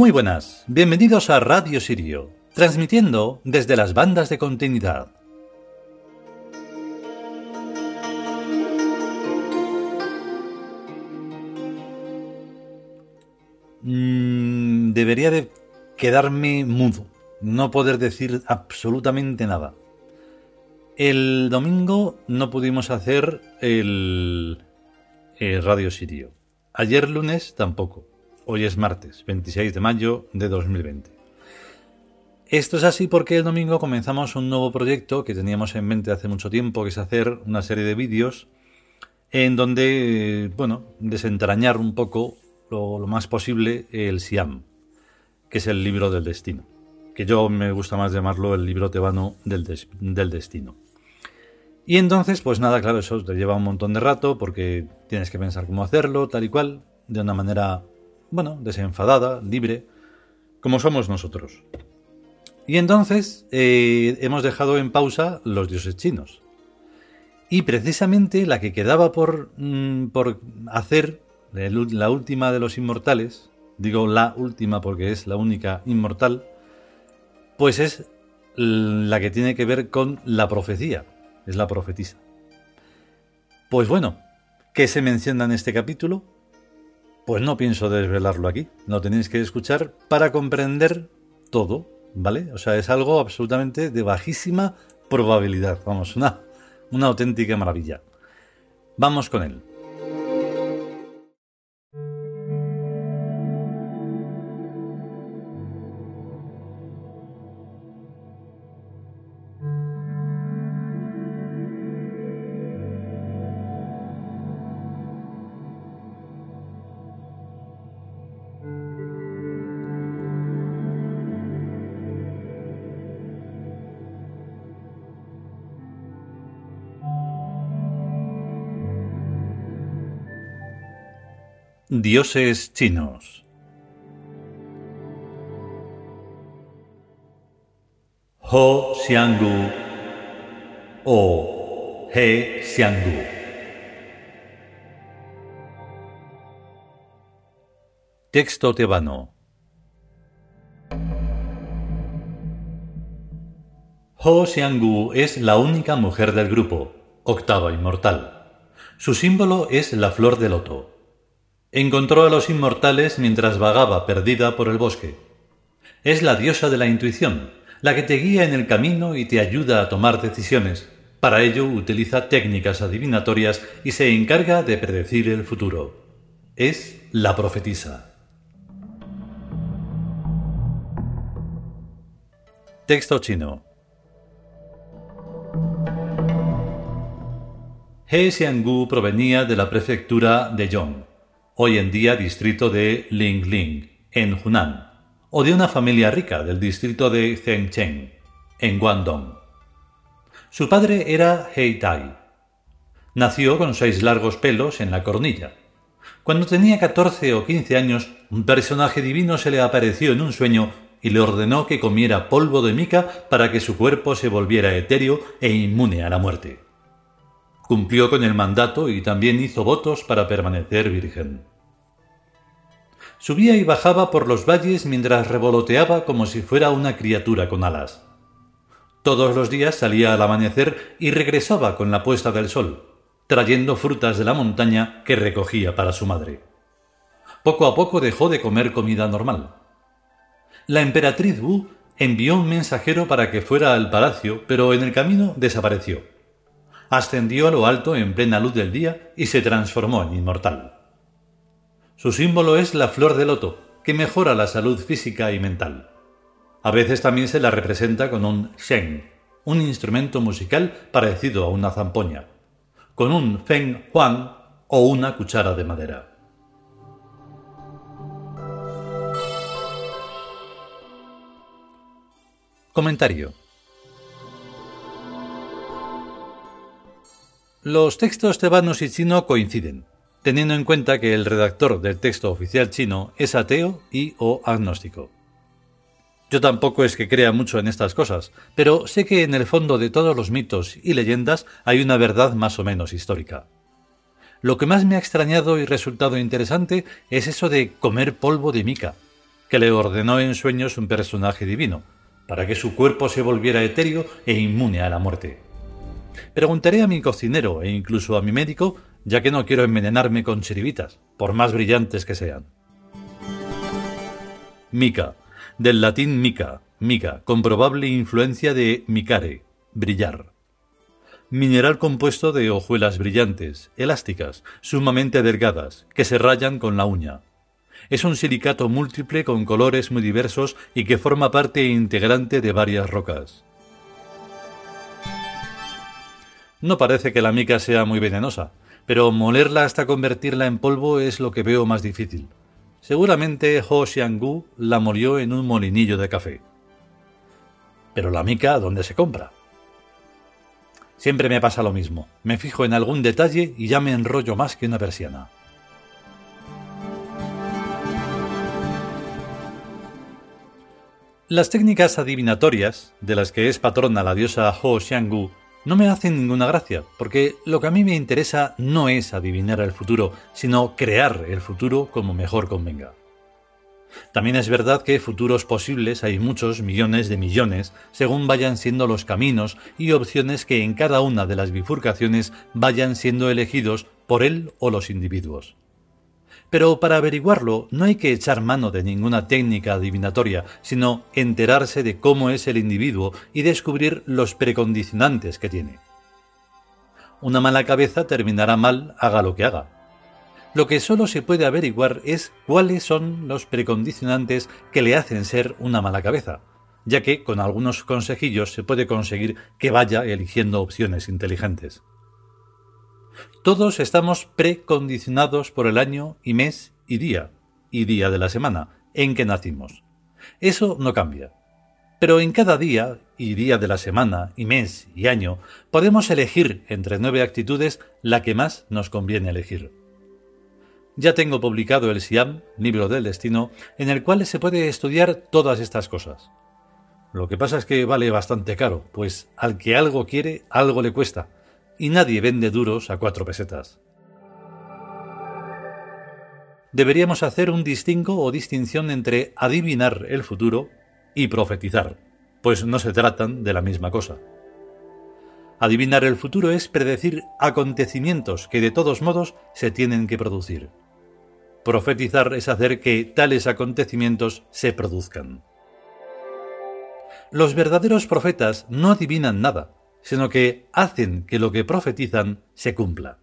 Muy buenas, bienvenidos a Radio Sirio, transmitiendo desde las bandas de continuidad. Mm, debería de quedarme mudo, no poder decir absolutamente nada. El domingo no pudimos hacer el, el Radio Sirio. Ayer lunes tampoco. Hoy es martes, 26 de mayo de 2020. Esto es así porque el domingo comenzamos un nuevo proyecto que teníamos en mente hace mucho tiempo, que es hacer una serie de vídeos en donde, bueno, desentrañar un poco lo, más posible el Siam, que es el libro del destino, que yo me gusta más llamarlo el libro tebano del, del destino. Y entonces, pues nada, claro, eso te lleva un montón de rato porque tienes que pensar cómo hacerlo, tal y cual, de una manera, bueno, desenfadada, libre, como somos nosotros. Y entonces eh, hemos dejado en pausa los dioses chinos. Y precisamente la que quedaba por, mm, por hacer la última de los inmortales, digo la última porque es la única inmortal, pues es la que tiene que ver con la profecía, es la profetisa. Pues bueno, ¿qué se menciona en este capítulo? Pues no pienso desvelarlo aquí, lo tenéis que escuchar para comprender todo, ¿vale? O sea, es algo absolutamente de bajísima probabilidad, vamos, una, una auténtica maravilla. Vamos con él. Dioses chinos Ho Xianggu o He Xianggu. Texto tebano. Ho Xianggu es la única mujer del grupo, octava inmortal. Su símbolo es la flor de loto. Encontró a los inmortales mientras vagaba perdida por el bosque. Es la diosa de la intuición, la que te guía en el camino y te ayuda a tomar decisiones. Para ello utiliza técnicas adivinatorias y se encarga de predecir el futuro. Es la profetisa. Texto chino. He Xianggu provenía de la prefectura de Yong hoy en día distrito de Lingling, en Hunan, o de una familia rica del distrito de Zhengcheng, en Guangdong. Su padre era Hei Tai. Nació con seis largos pelos en la cornilla. Cuando tenía 14 o 15 años, un personaje divino se le apareció en un sueño y le ordenó que comiera polvo de mica para que su cuerpo se volviera etéreo e inmune a la muerte. Cumplió con el mandato y también hizo votos para permanecer virgen. Subía y bajaba por los valles mientras revoloteaba como si fuera una criatura con alas. Todos los días salía al amanecer y regresaba con la puesta del sol, trayendo frutas de la montaña que recogía para su madre. Poco a poco dejó de comer comida normal. La emperatriz Wu envió un mensajero para que fuera al palacio, pero en el camino desapareció ascendió a lo alto en plena luz del día y se transformó en inmortal. Su símbolo es la flor de loto, que mejora la salud física y mental. A veces también se la representa con un sheng, un instrumento musical parecido a una zampoña, con un feng huang o una cuchara de madera. Comentario Los textos tebanos y chino coinciden, teniendo en cuenta que el redactor del texto oficial chino es ateo y o agnóstico. Yo tampoco es que crea mucho en estas cosas, pero sé que en el fondo de todos los mitos y leyendas hay una verdad más o menos histórica. Lo que más me ha extrañado y resultado interesante es eso de comer polvo de mica. que le ordenó en sueños un personaje divino, para que su cuerpo se volviera etéreo e inmune a la muerte. Preguntaré a mi cocinero e incluso a mi médico, ya que no quiero envenenarme con chiribitas, por más brillantes que sean. Mica, del latín mica, mica, con probable influencia de micare, brillar. Mineral compuesto de hojuelas brillantes, elásticas, sumamente delgadas, que se rayan con la uña. Es un silicato múltiple con colores muy diversos y que forma parte integrante de varias rocas. No parece que la mica sea muy venenosa, pero molerla hasta convertirla en polvo es lo que veo más difícil. Seguramente Ho Xianggu la molió en un molinillo de café. Pero la mica, ¿dónde se compra? Siempre me pasa lo mismo. Me fijo en algún detalle y ya me enrollo más que una persiana. Las técnicas adivinatorias, de las que es patrona la diosa Ho Xianggu, no me hacen ninguna gracia, porque lo que a mí me interesa no es adivinar el futuro, sino crear el futuro como mejor convenga. También es verdad que futuros posibles hay muchos, millones de millones, según vayan siendo los caminos y opciones que en cada una de las bifurcaciones vayan siendo elegidos por él o los individuos. Pero para averiguarlo no hay que echar mano de ninguna técnica adivinatoria, sino enterarse de cómo es el individuo y descubrir los precondicionantes que tiene. Una mala cabeza terminará mal haga lo que haga. Lo que solo se puede averiguar es cuáles son los precondicionantes que le hacen ser una mala cabeza, ya que con algunos consejillos se puede conseguir que vaya eligiendo opciones inteligentes. Todos estamos precondicionados por el año y mes y día, y día de la semana, en que nacimos. Eso no cambia. Pero en cada día y día de la semana y mes y año podemos elegir entre nueve actitudes la que más nos conviene elegir. Ya tengo publicado el Siam, libro del destino, en el cual se puede estudiar todas estas cosas. Lo que pasa es que vale bastante caro, pues al que algo quiere, algo le cuesta, y nadie vende duros a cuatro pesetas. Deberíamos hacer un distingo o distinción entre adivinar el futuro y profetizar, pues no se tratan de la misma cosa. Adivinar el futuro es predecir acontecimientos que de todos modos se tienen que producir. Profetizar es hacer que tales acontecimientos se produzcan. Los verdaderos profetas no adivinan nada, sino que hacen que lo que profetizan se cumpla.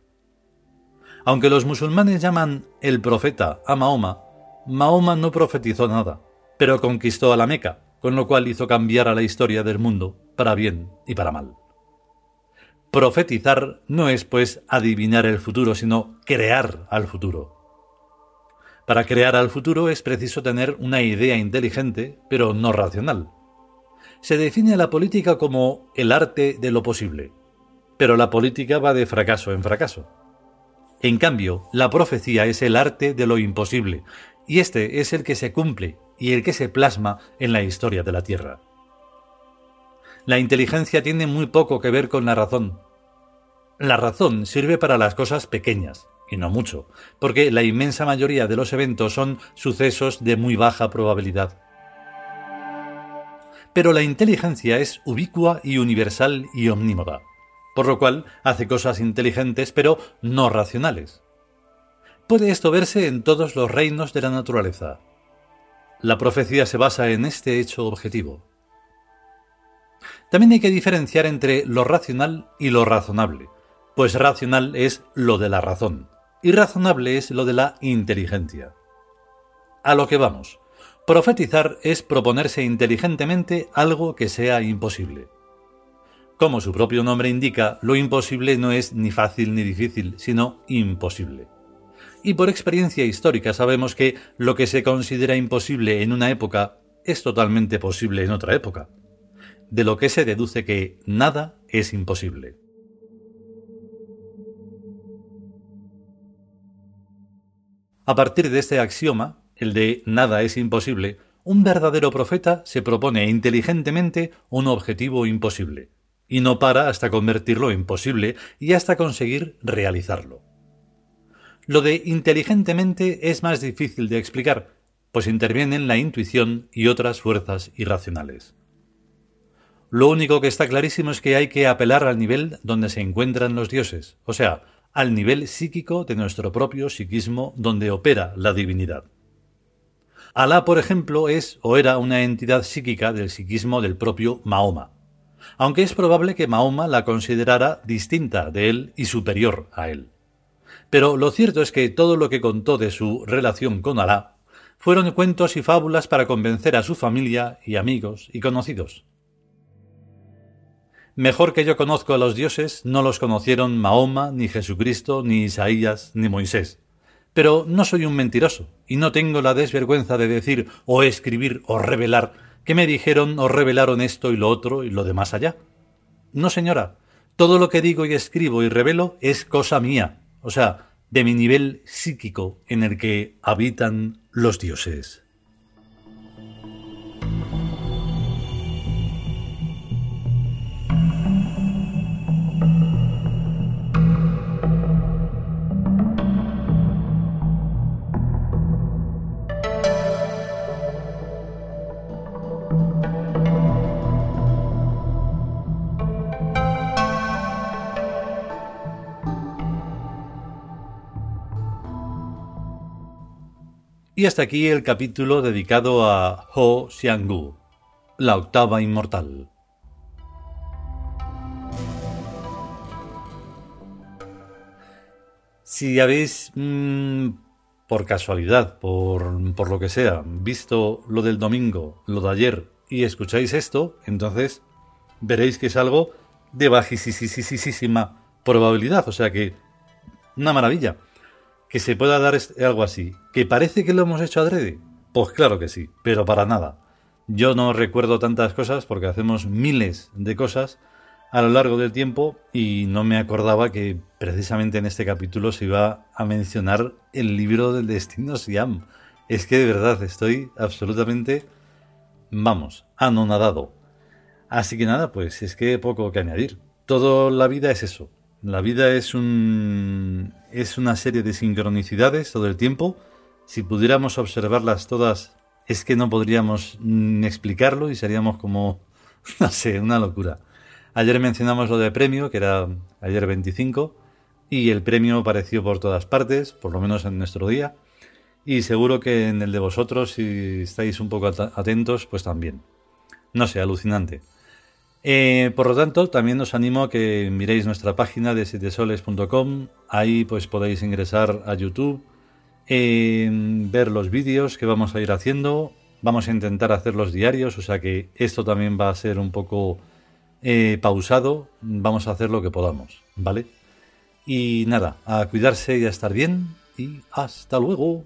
Aunque los musulmanes llaman el profeta a Mahoma, Mahoma no profetizó nada, pero conquistó a la Meca, con lo cual hizo cambiar a la historia del mundo para bien y para mal. Profetizar no es, pues, adivinar el futuro, sino crear al futuro. Para crear al futuro es preciso tener una idea inteligente, pero no racional se define la política como el arte de lo posible, pero la política va de fracaso en fracaso. En cambio, la profecía es el arte de lo imposible, y este es el que se cumple y el que se plasma en la historia de la Tierra. La inteligencia tiene muy poco que ver con la razón. La razón sirve para las cosas pequeñas, y no mucho, porque la inmensa mayoría de los eventos son sucesos de muy baja probabilidad. Pero la inteligencia es ubicua y universal y omnímoda, por lo cual hace cosas inteligentes pero no racionales. Puede esto verse en todos los reinos de la naturaleza. La profecía se basa en este hecho objetivo. También hay que diferenciar entre lo racional y lo razonable, pues racional es lo de la razón y razonable es lo de la inteligencia. A lo que vamos. Profetizar es proponerse inteligentemente algo que sea imposible. Como su propio nombre indica, lo imposible no es ni fácil ni difícil, sino imposible. Y por experiencia histórica sabemos que lo que se considera imposible en una época es totalmente posible en otra época, de lo que se deduce que nada es imposible. A partir de este axioma, el de nada es imposible, un verdadero profeta se propone inteligentemente un objetivo imposible, y no para hasta convertirlo en posible y hasta conseguir realizarlo. Lo de inteligentemente es más difícil de explicar, pues intervienen la intuición y otras fuerzas irracionales. Lo único que está clarísimo es que hay que apelar al nivel donde se encuentran los dioses, o sea, al nivel psíquico de nuestro propio psiquismo donde opera la divinidad. Alá, por ejemplo, es o era una entidad psíquica del psiquismo del propio Mahoma, aunque es probable que Mahoma la considerara distinta de él y superior a él. Pero lo cierto es que todo lo que contó de su relación con Alá fueron cuentos y fábulas para convencer a su familia y amigos y conocidos. Mejor que yo conozco a los dioses, no los conocieron Mahoma, ni Jesucristo, ni Isaías, ni Moisés. Pero no soy un mentiroso, y no tengo la desvergüenza de decir o escribir o revelar que me dijeron o revelaron esto y lo otro y lo demás allá. No, señora, todo lo que digo y escribo y revelo es cosa mía, o sea, de mi nivel psíquico en el que habitan los dioses. Y hasta aquí el capítulo dedicado a Ho Xianggu, la octava inmortal. Si habéis, mm, por casualidad, por, por lo que sea, visto lo del domingo, lo de ayer, y escucháis esto, entonces veréis que es algo de bajísima probabilidad. O sea que, una maravilla que se pueda dar algo así. ¿Que parece que lo hemos hecho adrede? Pues claro que sí, pero para nada. Yo no recuerdo tantas cosas porque hacemos miles de cosas a lo largo del tiempo y no me acordaba que precisamente en este capítulo se iba a mencionar el libro del destino Siam. Es que de verdad estoy absolutamente, vamos, anonadado. Así que nada, pues es que poco que añadir. Toda la vida es eso, la vida es un es una serie de sincronicidades todo el tiempo. Si pudiéramos observarlas todas, es que no podríamos explicarlo y seríamos como no sé, una locura. Ayer mencionamos lo de premio, que era ayer 25, y el premio apareció por todas partes, por lo menos en nuestro día. Y seguro que en el de vosotros, si estáis un poco atentos, pues también. No sé, alucinante. Eh, por lo tanto, también os animo a que miréis nuestra página de sietesoles.com. Ahí pues podéis ingresar a YouTube, ver los vídeos que vamos a ir haciendo. Vamos a intentar hacerlos diarios, o sea que esto también va a ser un poco eh, pausado. Vamos a hacer lo que podamos, ¿vale? Y nada, a cuidarse y a estar bien. Y hasta luego.